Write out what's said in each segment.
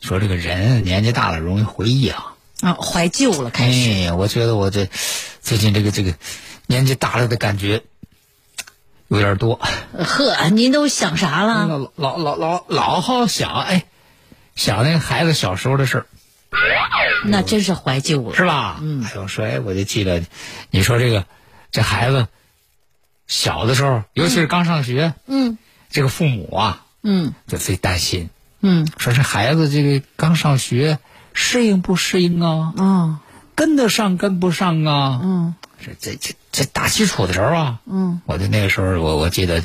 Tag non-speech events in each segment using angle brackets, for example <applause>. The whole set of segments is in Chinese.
说这个人年纪大了容易回忆啊，啊，怀旧了开始。哎，我觉得我这最近这个这个年纪大了的感觉有点多，呵，您都想啥了？老老老老老好想哎，想那个孩子小时候的事儿。那真是怀旧了。是吧？嗯，哎呦，说哎，我就记得，你说这个这孩子小的时候，尤其是刚上学，嗯这个父母啊，嗯就最担心，嗯说这孩子这个刚上学，适应不适应啊？嗯跟得上跟不上啊？嗯这这这这打基础的时候啊，嗯我就那个时候，我我记得，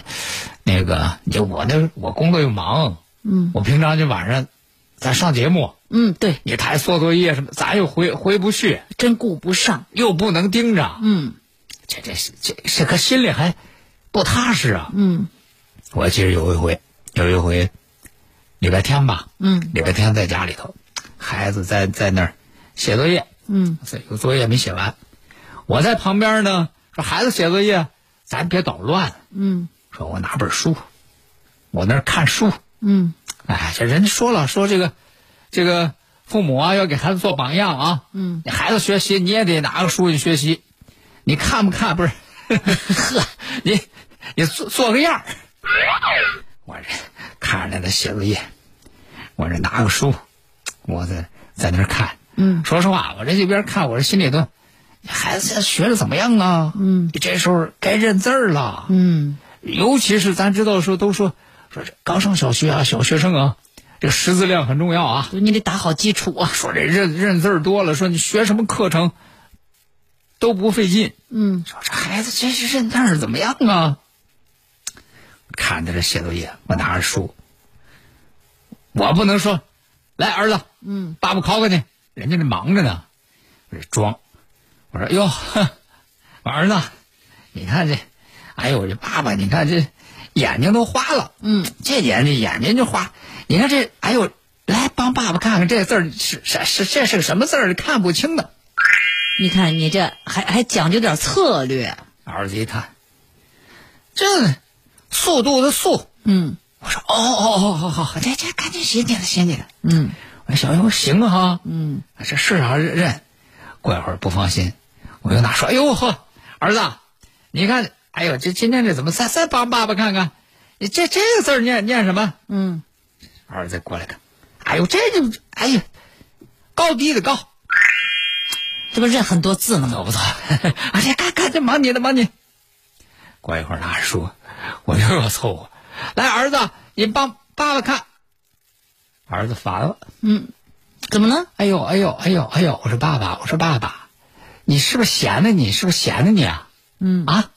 那个就我那我工作又忙，嗯我平常就晚上咱上节目，嗯，对，你他还做作业什么，咱又回回不去，真顾不上。又不能盯着，嗯这这这这可心里还不踏实啊！嗯我记得有一回，有一回，礼拜天吧，嗯。礼拜天在家里头，孩子在在那儿写作业，嗯。有作业没写完，我在旁边呢，说孩子写作业，咱别捣乱，嗯。说我拿本书，我那儿看书，嗯。哎，这人家说了，说这个这个父母啊要给孩子做榜样啊，嗯，你孩子学习你也得拿个书去学习，你看不看不是？<laughs> 呵，你你做做个样儿。我这看着他写作业，我这拿个书，我在在那儿看。嗯，说实话，我这一边看，我这心里头，孩子现在学的怎么样啊？嗯，这时候该认字儿了。嗯尤其是咱知道说都说说这刚上小学啊，小学生啊，这个识字量很重要啊。你得打好基础啊。说这认认字儿多了，说你学什么课程都不费劲。嗯说这孩子这是认字儿怎么样啊？看着这写作业，我拿着书，我不能说，来儿子，嗯。爸爸考考你，人家这忙着呢，我这装，我说哟，哼 <laughs> 我儿子，你看这，哎呦，我这爸爸，你看这眼睛都花了，嗯。这眼睛眼睛就花，你看这，哎呦，来帮爸爸看看这字儿是是是这是个什么字儿，看不清的。你看你这还还讲究点策略。儿子一看，这速度的速，嗯我说哦哦哦好好，这这赶紧写起来写起来。嗯我说小友行啊哈，嗯这是啊认认。过一会儿不放心，我又拿说，哎呦呵，儿子，你看，哎呦，这今天这怎么再再帮爸爸看看，你这这个字儿念念什么？嗯，儿子过来看，哎呦，这就哎呀，高低的高，这不认很多字呢吗？错不错？<laughs> 哎呀，赶赶紧忙你的忙你。过一会儿拿着书，我又要凑合，来儿子，你帮爸爸看。儿子烦了，嗯，怎么了？哎呦哎呦哎呦哎呦！我说爸爸，我说爸爸，你是不是闲的你？是不是闲的你啊？嗯啊，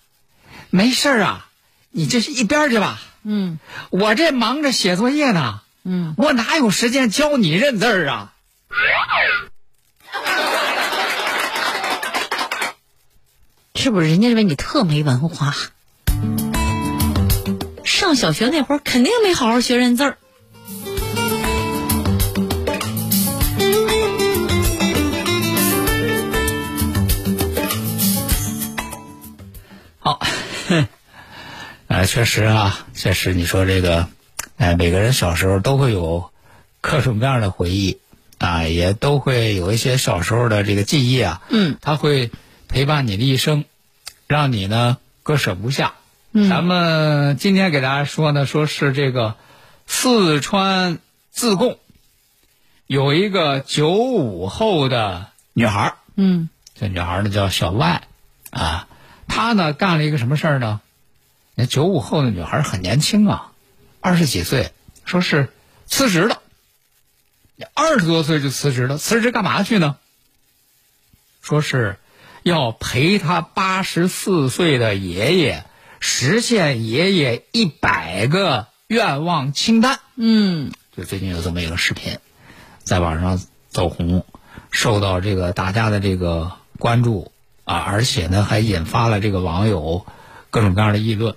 没事儿啊，你这是一边儿去吧。嗯我这忙着写作业呢，嗯，我哪有时间教你认字儿啊？<laughs> 是不是人家认为你特没文化？上小学那会儿肯定没好好学认字儿。好，呃，<laughs> 确实啊，确实，你说这个，哎，每个人小时候都会有各种各样的回忆啊，也都会有一些小时候的这个记忆啊，嗯，它会陪伴你的一生，让你呢割舍不下。嗯。咱们今天给大家说呢，说是这个四川自贡有一个九五后的女孩儿，嗯。这女孩呢叫小万，啊，她呢干了一个什么事儿呢？那九五后的女孩很年轻啊，二十几岁，说是辞职了，二十多岁就辞职了，辞职干嘛去呢？说是要陪她八十四岁的爷爷实现爷爷一百个愿望清单。嗯就最近有这么一个视频，在网上走红，受到这个大家的这个关注啊，而且呢还引发了这个网友各种各样的议论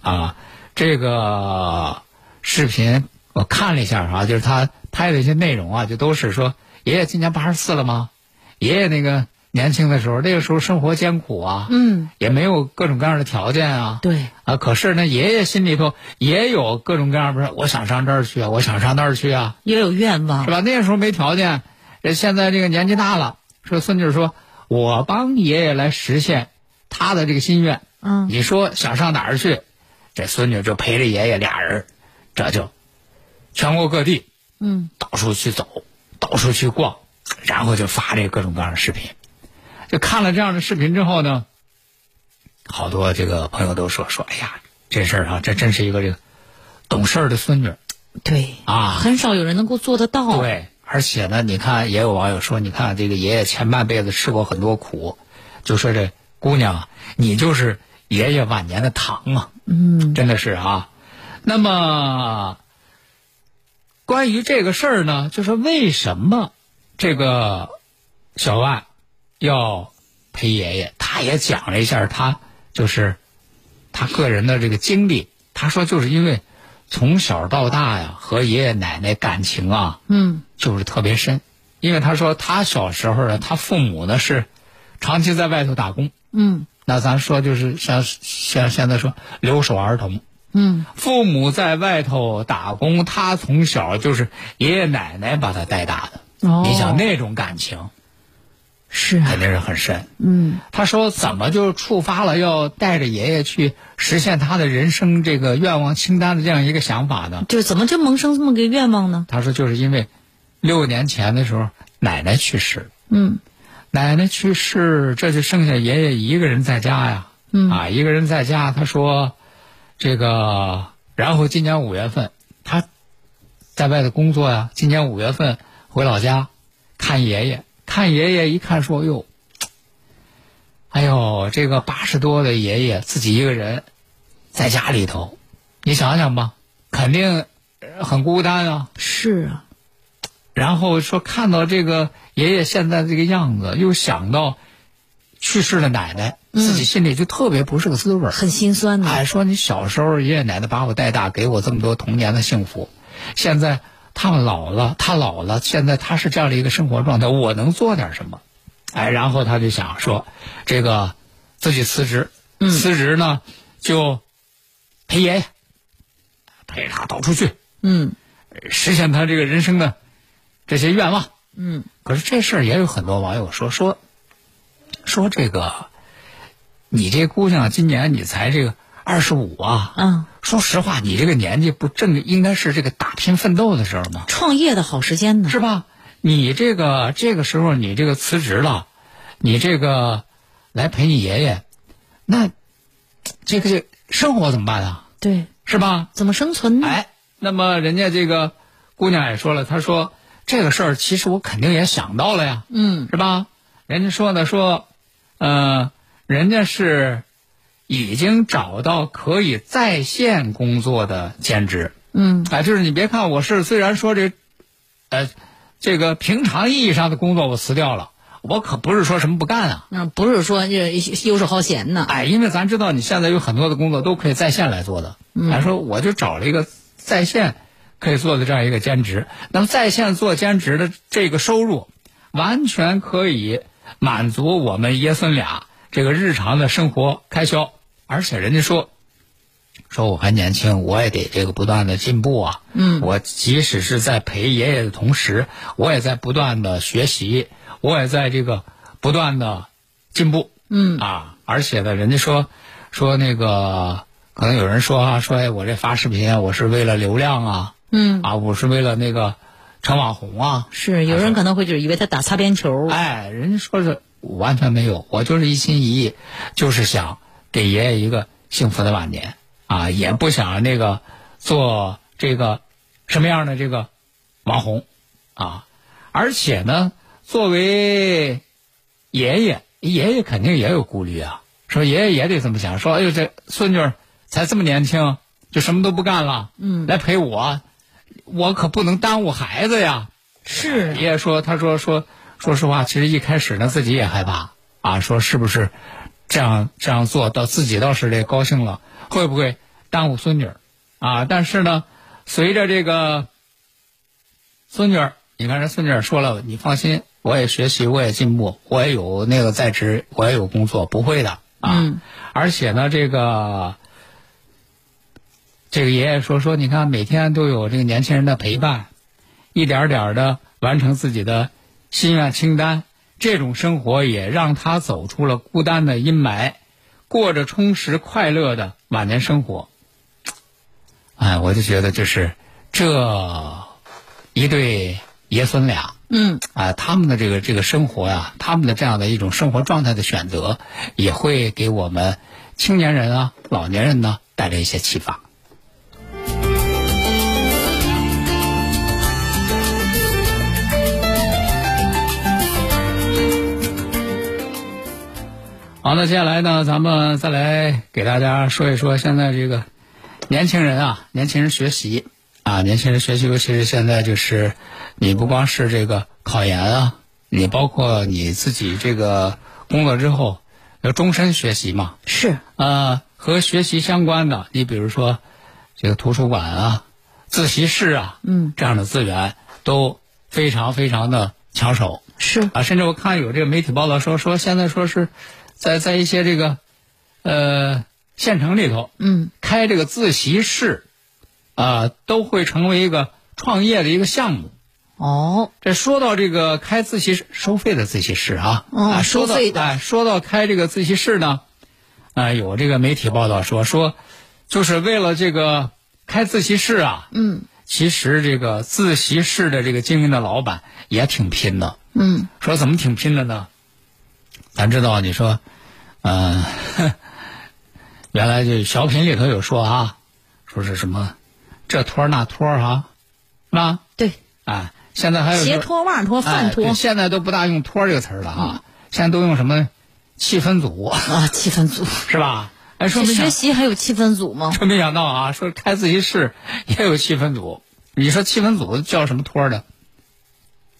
啊。这个视频我看了一下啊，就是他拍的一些内容啊，就都是说爷爷今年八十四了吗？爷爷那个年轻的时候，那个时候生活艰苦啊，嗯，也没有各种各样的条件啊，对，啊，可是呢，爷爷心里头也有各种各样的，我想上这儿去啊，我想上那儿去啊，也有愿望是。吧？那时候没条件，呃现在这个年纪大了，说孙女说，我帮爷爷来实现他的这个心愿。嗯你说想上哪儿去？这孙女就陪着爷爷俩人，这就全国各地嗯到处去走，到处去逛，然后就发这各种各样的视频。就看了这样的视频之后呢，好多这个朋友都说说，哎呀，这事儿啊，这真是一个这个懂事儿的孙女。对啊很少有人能够做得到。，对，而且呢，你看也有网友说，你看这个爷爷前半辈子吃过很多苦，就说这姑娘啊，你就是爷爷晚年的糖啊，嗯真的是啊。那么关于这个事儿呢，就是为什么这个小万要陪爷爷？他也讲了一下他就是他个人的这个经历。他说，就是因为从小到大呀，和爷爷奶奶感情啊，嗯就是特别深。因为他说他小时候呢，他父母呢是长期在外头打工，嗯那咱说就是像像现在说留守儿童，嗯父母在外头打工，他从小就是爷爷奶奶把他带大的。哦你想那种感情是啊肯定是很深。嗯他说怎么就触发了要带着爷爷去实现他的人生这个愿望清单的这样一个想法呢？就是怎么就萌生这么个愿望呢？他说就是因为六年前的时候奶奶去世，嗯奶奶去世，这就剩下爷爷一个人在家呀。嗯啊，一个人在家，他说这个，然后今年五月份他在外头工作呀，今年五月份回老家看爷爷，看爷爷一看说哟，哎呦，这个八十多的爷爷自己一个人在家里头，你想想吧，肯定呃很孤单啊。是啊，然后说看到这个爷爷现在这个样子，又想到去世的奶奶，自己心里就特别不是个滋味儿。很心酸的。哎，说你小时候爷爷奶奶把我带大，给我这么多童年的幸福，现在他们老了，他老了，现在他是这样的一个生活状态，我能做点什么？哎，然后他就想说，这个自己辞职，辞职呢就陪爷爷，陪他到处去，嗯实现他这个人生的这些愿望。嗯可是这事儿也有很多网友说说说这个，你这姑娘今年你才这个二十五啊，嗯，说实话，你这个年纪不正应该是这个打拼奋斗的时候吗？创业的好时间呢。是吧？你这个这个时候你这个辞职了，你这个来陪你爷爷，那这个这生活怎么办啊？对，是吧？怎么生存呢？哎，那么人家这个姑娘也说了，她说这个事儿其实我肯定也想到了呀，嗯是吧？人家说呢，说，呃，人家是已经找到可以在线工作的兼职，嗯。啊，就是你别看我是虽然说这，呃，这个平常意义上的工作我辞掉了，我可不是说什么不干啊，那不是说这游手好闲呢。哎，因为咱知道你现在有很多的工作都可以在线来做的，还说我就找了一个在线可以做的这样一个兼职，那么在线做兼职的这个收入，完全可以满足我们爷孙俩这个日常的生活开销，而且人家说。说我还年轻，我也得这个不断的进步啊。嗯我即使是在陪爷爷的同时，我也在不断的学习，我也在这个不断的进步。嗯啊，而且呢，人家说说那个，可能有人说啊，说哎，我这发视频啊，我是为了流量啊，嗯啊，我是为了那个成网红啊。是有人可能会就以为他打擦边球。哎，人家说是完全没有，我就是一心一意，就是想给爷爷一个幸福的晚年啊，也不想那个做这个什么样的这个网红啊，而且呢，作为爷爷，爷爷肯定也有顾虑啊，说爷爷也得这么想，说哎呦这孙女儿才这么年轻，就什么都不干了，嗯，来陪我，我可不能耽误孩子呀。是爷爷说，他说说，说实话，其实一开始呢，自己也害怕啊，说是不是这样这样做到自己倒是这高兴了，会不会耽误孙女儿啊？但是呢，随着这个孙女儿，你看这孙女儿说了，你放心，我也学习，我也进步，我也有那个在职，我也有工作，不会的啊。嗯而且呢，这个这个爷爷说说，你看每天都有这个年轻人的陪伴。一点点的完成自己的心愿清单，这种生活也让他走出了孤单的阴霾，过着充实快乐的晚年生活。哎，我就觉得就是这一对爷孙俩，嗯，啊，他们的这个这个生活呀、他们的这样的一种生活状态的选择，也会给我们青年人啊、老年人呢带来一些启发。好，那接下来呢，咱们再来给大家说一说现在这个年轻人啊，年轻人学习。啊，年轻人学习，尤其是现在就是你不光是这个考研啊，你包括你自己这个工作之后要终身学习嘛，是。呃，和学习相关的，你比如说这个图书馆啊、自习室啊，嗯，这样的资源都非常非常的抢手。是。啊，甚至我看有这个媒体报道说说现在说是在在一些这个呃县城里头，嗯，开这个自习室，啊、都会成为一个创业的一个项目。哦，这说到这个开自习室，收费的自习室啊，哦啊说到收费的哎，说到开这个自习室呢，啊、有这个媒体报道说说，就是为了这个开自习室啊，嗯其实这个自习室的这个经营的老板也挺拼的。嗯说怎么挺拼的呢？咱知道，你说，嗯、<laughs> 原来这小品里头有说啊，说是什么这托儿那托儿啊，是吧？对，啊，现在还有鞋托、袜托、哎饭托对现在都不大用托儿这个词儿了啊，现在都用什么气氛组啊，气氛组。<laughs> 是吧？哎，说学习还有气氛组吗？<laughs> 真没想到啊，说开自习室也有气氛组，你说气氛组叫什么托儿的？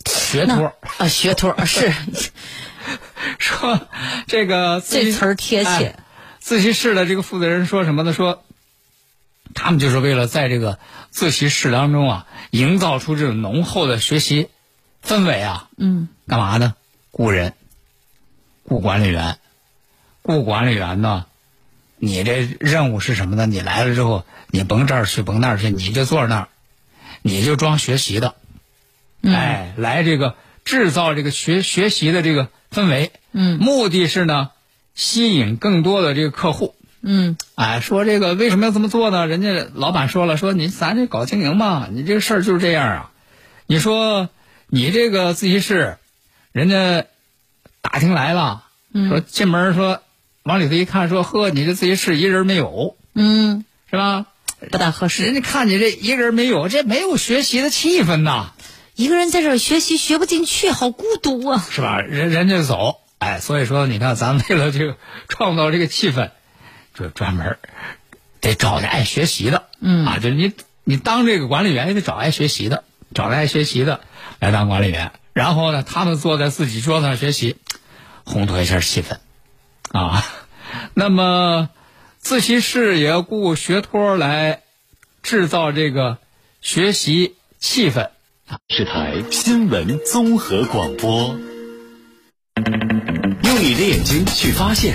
学托儿。啊，学托是 <laughs> 说这个自习这词儿贴切哎自习室的这个负责人说什么呢？说他们就是为了在这个自习室当中啊，营造出这种浓厚的学习氛围啊。嗯，干嘛呢？雇人，雇管理员，雇管理员呢？你这任务是什么呢？你来了之后，你甭这儿去，甭那儿去，你就坐那儿，你就装学习的，嗯哎，来这个制造这个学学习的这个氛围，嗯目的是呢，吸引更多的这个客户。嗯哎，说这个为什么要这么做呢？人家老板说了，说你咱这搞经营嘛，你这个事儿就是这样啊。你说你这个自习室，人家打听来了，说进门说往里头一看，说呵，你这自习室一人没有，嗯，是吧？不大合适。人家看你这一个人没有，这没有学习的气氛呐，一个人在这儿学习学不进去，好孤独啊！是吧？人人家走，哎，所以说你看，咱为了这个创造这个气氛，就专门儿得找这爱学习的，嗯啊，就是你你当这个管理员也得找爱学习的，找爱学习的来当管理员，然后呢，他们坐在自己桌子上学习，烘托一下气氛，啊，那么自习室也要雇学托来制造这个学习气氛。是台新闻综合广播，用你的眼睛去发现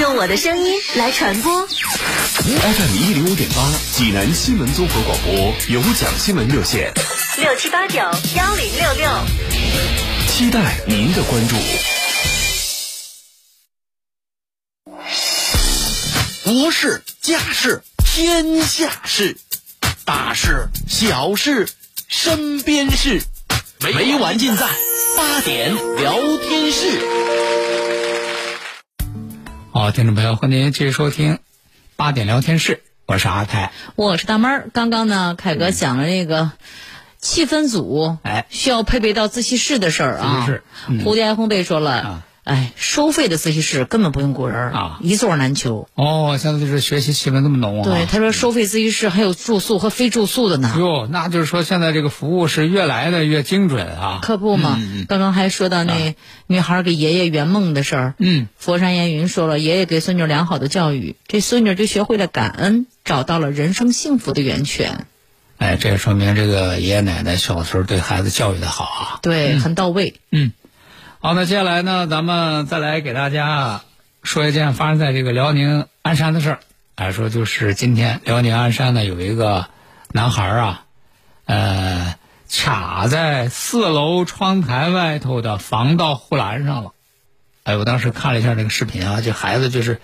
用我的声音来传播。FM 一零五点八济南新闻综合广播有奖新闻热线，六七八九幺零六六。期待您的关注。国事、家事、天下事，大事、小事、身边事，每晚尽在八点聊天室。好，听众朋友，欢迎您继续收听八点聊天室，我是阿泰。我是大妹儿。刚刚呢，凯哥讲了这个气氛组，哎需要配备到自习室的事儿啊。自习室嗯蝴蝶爱烘焙说了，啊哎，收费的自习室根本不用雇人儿啊一座难求。哦，现在就是学习气氛这么浓啊。对，他说收费自习室还有住宿和非住宿的呢。哟，那就是说现在这个服务是越来的越精准啊。可不嘛，刚刚还说到那女孩给爷爷圆梦的事儿。嗯，佛山烟云说了，爷爷给孙女良好的教育，这孙女就学会了感恩，找到了人生幸福的源泉。哎，这说明这个爷爷奶奶小时候对孩子教育的好啊。对，很到位。好，那接下来呢，咱们再来给大家说一件发生在这个辽宁鞍山的事儿。哎，说就是今天辽宁鞍山呢有一个男孩啊，呃，卡在四楼窗台外头的防盗护栏上了。哎，我当时看了一下这个视频啊，这孩子就是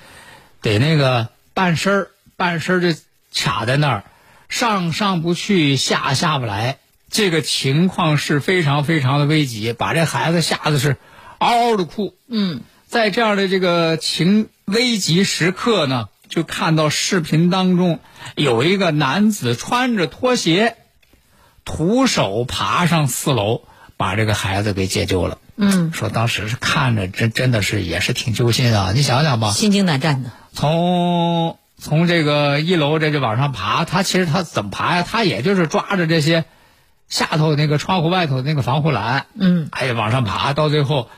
得那个半身儿半身儿就卡在那儿，上上不去，下下不来。这个情况是非常非常的危急，把这孩子吓得是嗷嗷的哭。嗯，在这样的这个情危急时刻呢，就看到视频当中有一个男子穿着拖鞋，徒手爬上四楼，把这个孩子给解救了。嗯，说当时是看着真真的是也是挺揪心啊！你想想吧，心惊胆战的。从从这个一楼这就往上爬，他其实他怎么爬呀？他也就是抓着这些下头那个窗户外头那个防护栏，嗯，哎，往上爬，到最后，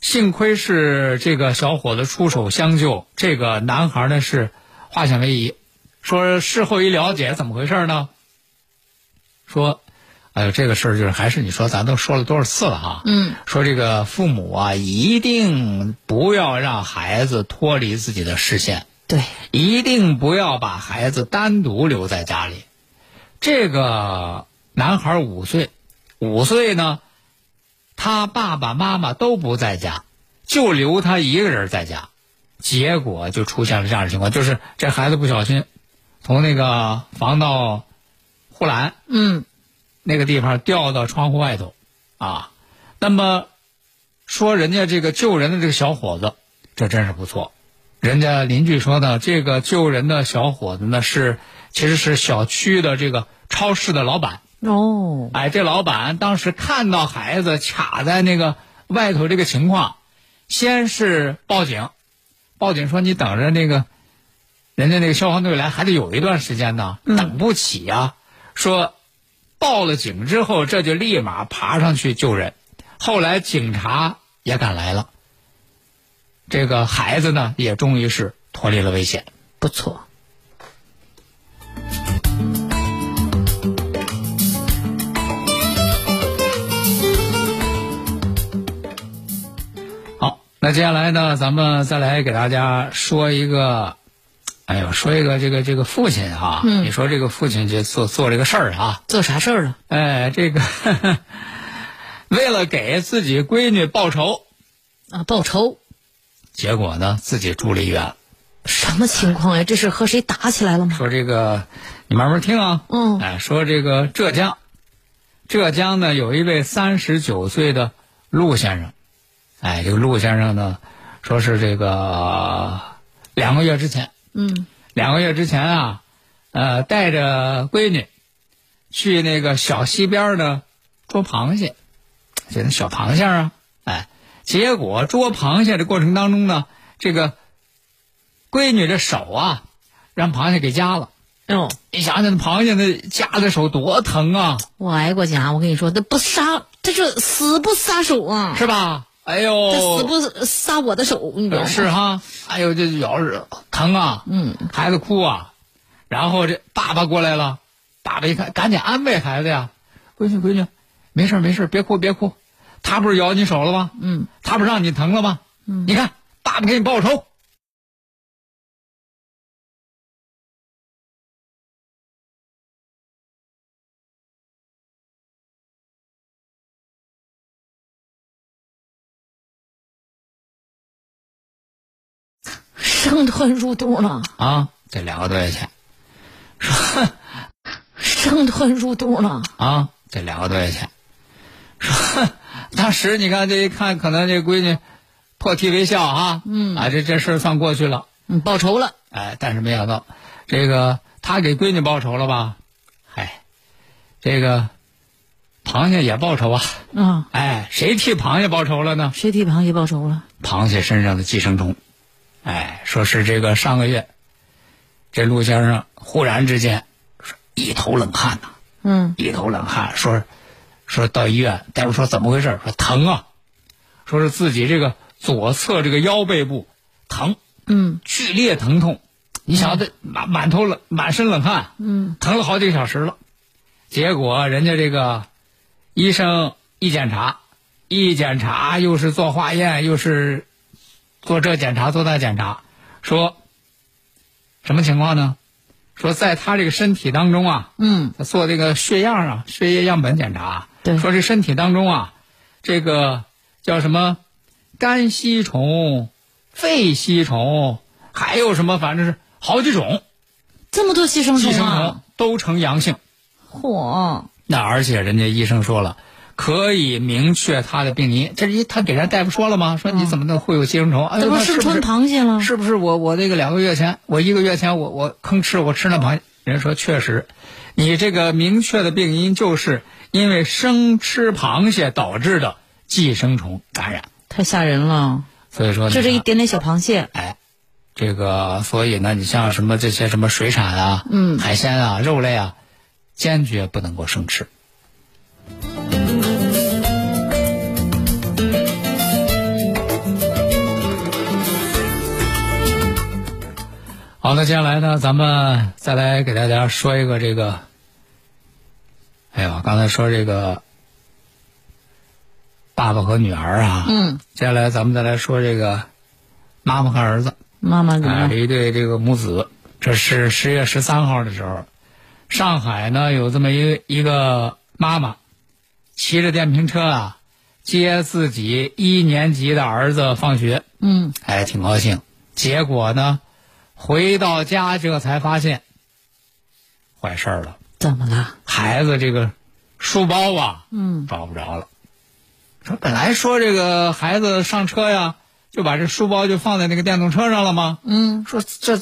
幸亏是这个小伙子出手相救，这个男孩呢是化险为夷。说事后一了解怎么回事呢？说，哎呦，这个事儿就是还是你说咱都说了多少次了哈，嗯，说这个父母啊，一定不要让孩子脱离自己的视线。对，一定不要把孩子单独留在家里。这个男孩五岁，五岁呢，他爸爸妈妈都不在家，就留他一个人在家，结果就出现了这样的情况，就是这孩子不小心从那个防盗护栏嗯，那个地方掉到窗户外头，啊，那么说人家这个救人的这个小伙子，这真是不错。人家邻居说呢，这个救人的小伙子呢是其实是小区的这个超市的老板。哦，哎，这老板当时看到孩子卡在那个外头这个情况，先是报警，报警说你等着那个人家那个消防队来，还得有一段时间呢，等不起呀、说报了警之后，这就立马爬上去救人。后来警察也赶来了，这个孩子呢也终于是脱离了危险。不错。那接下来呢，咱们再来给大家说一个，哎呦，说一个这个这个父亲啊，嗯你说这个父亲就做做这个事儿啊，做啥事儿了？哎，这个 <laughs> 为了给自己闺女报仇，啊，报仇？结果呢自己住了医院。什么情况呀？这是和谁打起来了吗？说这个，你慢慢听啊。嗯哎，说这个浙江，浙江呢有一位三十九岁的陆先生，哎，这个陆先生呢，说是这个两个月之前，嗯，两个月之前啊，呃，带着闺女去那个小溪边儿呢捉螃蟹，这那小螃蟹啊，哎，结果捉螃蟹的过程当中呢，这个闺女的手啊，让螃蟹给夹了。呦，你想想，那螃蟹那夹的手多疼啊，我挨过夹，我跟你说，那不撒，这是死不撒手啊！是吧？哎这死呦，不撒我的手，你知道吗？是哈，哎呦，这咬着疼啊，嗯，孩子哭啊，然后这爸爸过来了，爸爸一看，赶紧安慰孩子呀，闺女闺女，没事没事别哭别哭，他不是咬你手了吗？嗯，他不是让你疼了吗？嗯，你看爸爸给你报仇。生吞入肚了，啊，这两个多月前，<laughs> 生吞入肚了。啊，这两个多月前，说 <laughs> 当时你看这一看，可能这闺女破涕为笑啊，嗯，啊这这事儿算过去了，嗯，报仇了。哎，但是没想到这个他给闺女报仇了吧？嗨，这个螃蟹也报仇啊！啊，哎，谁替螃蟹报仇了呢？谁替螃蟹报仇了？螃蟹身上的寄生虫，哎，说是这个上个月，这陆先生忽然之间说一头冷汗呐、嗯，一头冷汗，说说到医院，大夫说怎么回事？说疼啊，说是自己这个左侧这个腰背部疼，嗯，剧烈疼痛，你想这满满头冷满身冷汗，嗯，疼了好几个小时了，结果人家这个医生一检查，一检查又是做化验，又是做这检查做那检查，说什么情况呢？说在他这个身体当中啊，嗯，他做这个血样啊，血液样本检查，对。说这身体当中啊，这个叫什么？肝吸虫、肺吸虫，还有什么？反正是好几种。这么多寄生虫寄生虫！都呈阳性。嚯，那而且人家医生说了，可以明确他的病因。这是一他给人大夫说了吗？说你怎么能会有寄生虫？哎呦，这不是螃蟹了？是不是我我这个两个月前，我一个月前我我吭哧我吃那螃蟹，人说确实，你这个明确的病因就是因为生吃螃蟹导致的寄生虫感染。太吓人了！所以说，就这一点点小螃蟹，哎，这个所以呢，你像什么这些什么水产啊，嗯海鲜啊、肉类啊，坚决不能够生吃。好，的接下来呢，咱们再来给大家说一个这个，哎呦，刚才说这个爸爸和女儿啊，嗯，接下来咱们再来说这个妈妈和儿子。啊，妈妈怎么样？这一对这个母子，这是十月十三号的时候，上海呢有这么一个一个妈妈，骑着电瓶车啊，接自己一年级的儿子放学，嗯，哎，挺高兴。结果呢，回到家这才发现坏事儿了，怎么了？孩子这个书包啊，嗯，找不着了。说本来说这个孩子上车呀，就把这书包就放在那个电动车上了吗？嗯说这，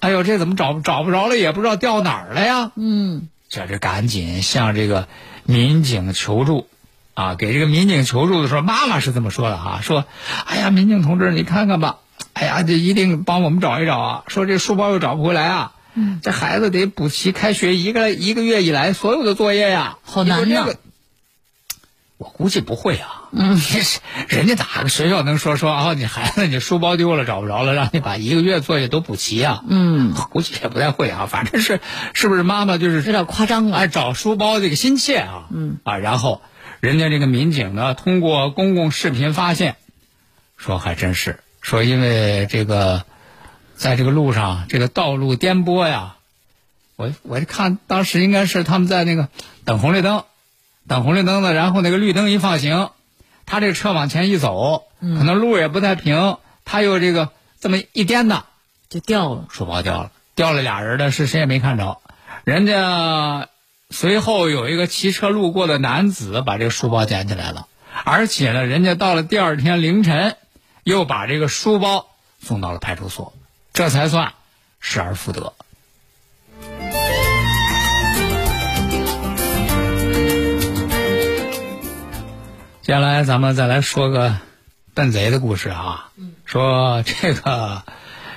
哎呦，这怎么找找不着了？也不知道掉哪儿了呀？嗯，这这赶紧向这个民警求助，啊，给这个民警求助的时候，妈妈是这么说的哈，说，哎呀，民警同志，你看看吧，哎呀，这一定帮我们找一找啊，说这书包又找不回来啊。嗯，这孩子得补齐开学一个一个月以来所有的作业呀，好难呐你说这个我估计不会啊，嗯，人家哪个学校能说说啊，你孩子你书包丢了找不着了，让你把一个月作业都补齐啊、嗯，估计也不太会啊，反正是是不是妈妈就是有点夸张啊哎，找书包这个心切啊，嗯。啊，然后人家这个民警呢，通过公共视频发现，说还真是说因为这个在这个路上这个道路颠簸呀，我我看当时应该是他们在那个等红绿灯，等红绿灯呢，然后那个绿灯一放行，他这个车往前一走，可能路也不太平，他又这个这么一颠呐，就掉了。书包掉了，掉了俩人的是谁也没看着，人家随后有一个骑车路过的男子把这个书包捡起来了，而且呢，人家到了第二天凌晨，又把这个书包送到了派出所，这才算失而复得。接下来咱们再来说个笨贼的故事啊，说这个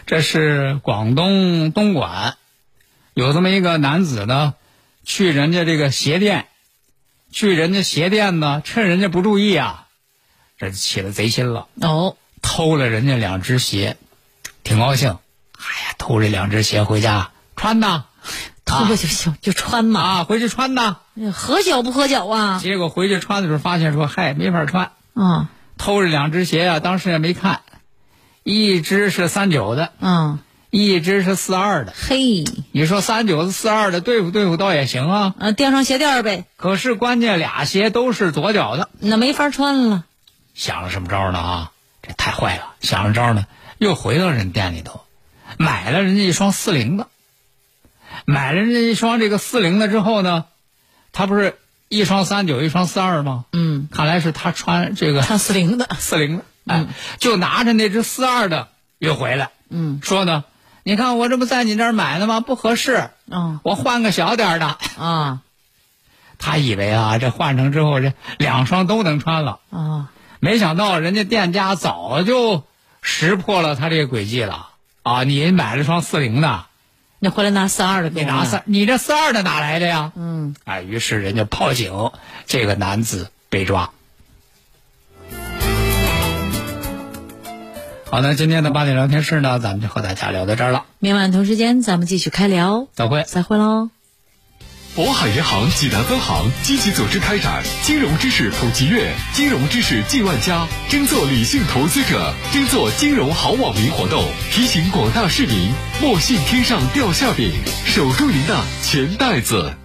这是广东东莞有这么一个男子呢，去人家这个鞋店，去人家鞋店呢，趁人家不注意啊，这起了贼心了，哦，偷了人家两只鞋，挺高兴，哎呀，偷这两只鞋回家穿呐，偷了就行，就穿嘛。啊，回去穿呐。合脚不合脚啊？结果回去穿的时候发现说，嗨，没法穿，啊偷这两只鞋啊，当时也没看，一只是三九的，啊，一只是四二的。嘿，你说三九的四二的对付对付倒也行啊，啊，垫上鞋垫儿呗，可是关键俩鞋都是左脚的，那没法穿了。想了什么招呢啊？这太坏了！想着招呢，又回到人店里头，买了人家一双四零的，买了人家一双这个四零的之后呢，他不是一双三九，一双四二吗？嗯，看来是他穿这个穿四零的，<laughs> 四零的，哎，就拿着那只四二的又回来，嗯，说呢，你看我这不在你这儿买的吗？不合适，嗯。我换个小点儿的。啊。<laughs> 他以为啊，这换成之后这两双都能穿了，啊，没想到人家店家早就识破了他这个诡计了啊！你买了双四零的，你回来拿四二的给我你拿三，你这四二的哪来的呀？嗯，哎，于是人家报警，这个男子被抓。好，那今天的八点聊天室呢，咱们就和大家聊到这儿了，明晚同时间咱们继续开聊，再会。再会喽。渤海银行济南分行积极组织开展金融知识普及月、金融知识进万家，争做理性投资者，争做金融好网民活动，提醒广大市民莫信天上掉馅饼，守住您的钱袋子。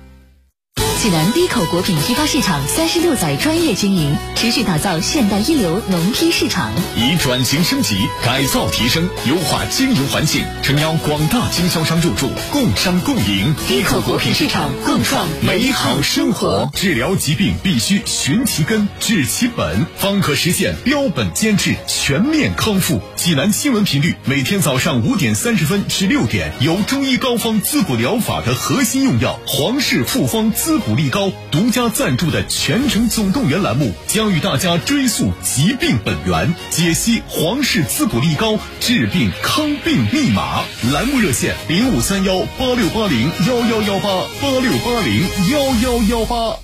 济南低口果品批发市场三十六载专业经营，持续打造现代一流农批市场。以转型升级、改造提升、优化经营环境，诚邀广大经销商入驻，共商共赢，低口果品市场共创美好生活。治疗疾病必须寻其根、治其本，方可实现标本兼治、全面康复。济南新闻频率每天早上五点三十分至六点，由中医膏方滋补疗法的核心用药皇氏复方滋补力高独家赞助的《全程总动员》栏目，将与大家追溯疾病本源，解析皇氏滋补力高治病康病密码。栏目热线零五三幺八六八零幺幺幺八八六八零幺幺幺八。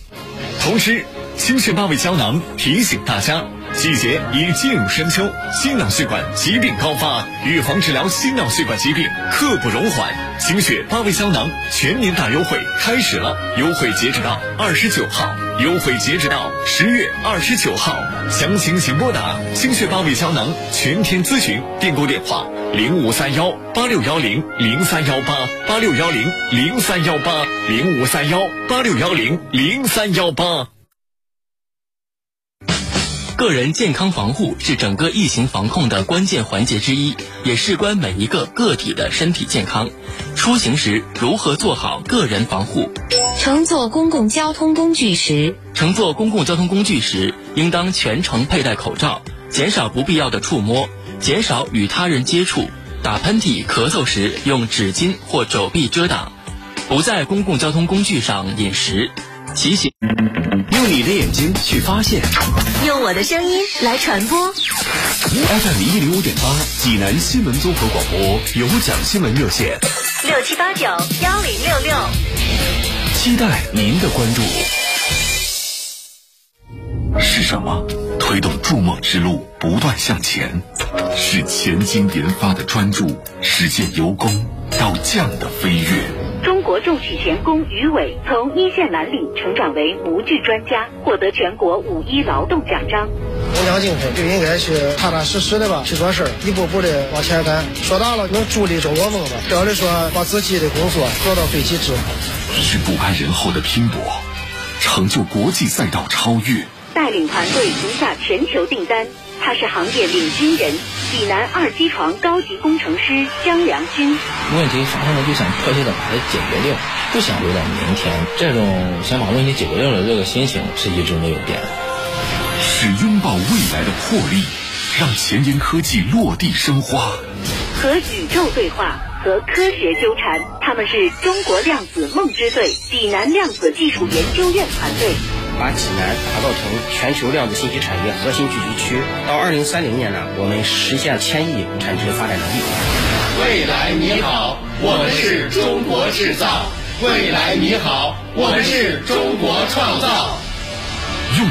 同时，清血八味胶囊提醒大家，季节已进入深秋，心脑血管疾病高发，预防治疗心脑血管疾病刻不容缓。清血八味胶囊全年大优惠开始了，优惠截止到二十九号，优惠截止到十月二十九号。详情请拨打清血八味胶囊全天咨询订购电话零五三幺八六幺零零三幺八八六幺零零三幺八零五三幺八六幺零零三幺八。个人健康防护是整个疫情防控的关键环节之一，也事关每一个个体的身体健康。出行时如何做好个人防护？乘坐公共交通工具时，乘坐公共交通工具时，应当全程佩戴口罩，减少不必要的触摸，减少与他人接触。打喷嚏、咳嗽时用纸巾或肘臂遮挡，不在公共交通工具上饮食。骑行。用你的眼睛去发现。用我的声音来传播。FM 一零五点八，济南新闻综合广播有奖新闻热线，六七八九幺零六六。期待您的关注。是什么推动筑梦之路不断向前？是前经研发的专注，实现由工到匠的飞跃。中国重器钳工于伟从一线蓝领成长为模具专家，获得全国五一劳动奖章。工匠精神就应该去踏踏实实的吧，去做事儿，一步步的往前干。说大了能助力中国梦吧，小的说把自己的工作做到最极致。是不安人后的拼搏，成就国际赛道超越。带领团队赢下全球订单，他是行业领军人，济南二机床高级工程师江良军。问题发生了就想迫切的把它解决掉，不想留到明天。这种想把问题解决掉的这个心情是一直没有变。是拥抱未来的魄力，让前沿科技落地生花。和宇宙对话，和科学纠缠，他们是中国量子梦之队济南量子技术研究院团队。把济南打造成全球量子信息产业核心聚集区。到二零三零年呢，我们实现千亿产值发展能力。未来你好，我们是中国制造。未来你好，我们是中国创造。用。